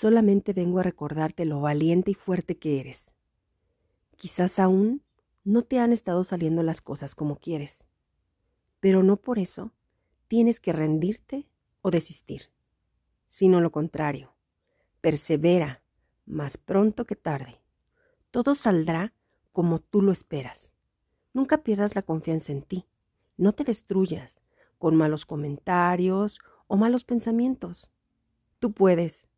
solamente vengo a recordarte lo valiente y fuerte que eres. Quizás aún no te han estado saliendo las cosas como quieres, pero no por eso tienes que rendirte o desistir, sino lo contrario. Persevera, más pronto que tarde. Todo saldrá como tú lo esperas. Nunca pierdas la confianza en ti. No te destruyas con malos comentarios o malos pensamientos. Tú puedes.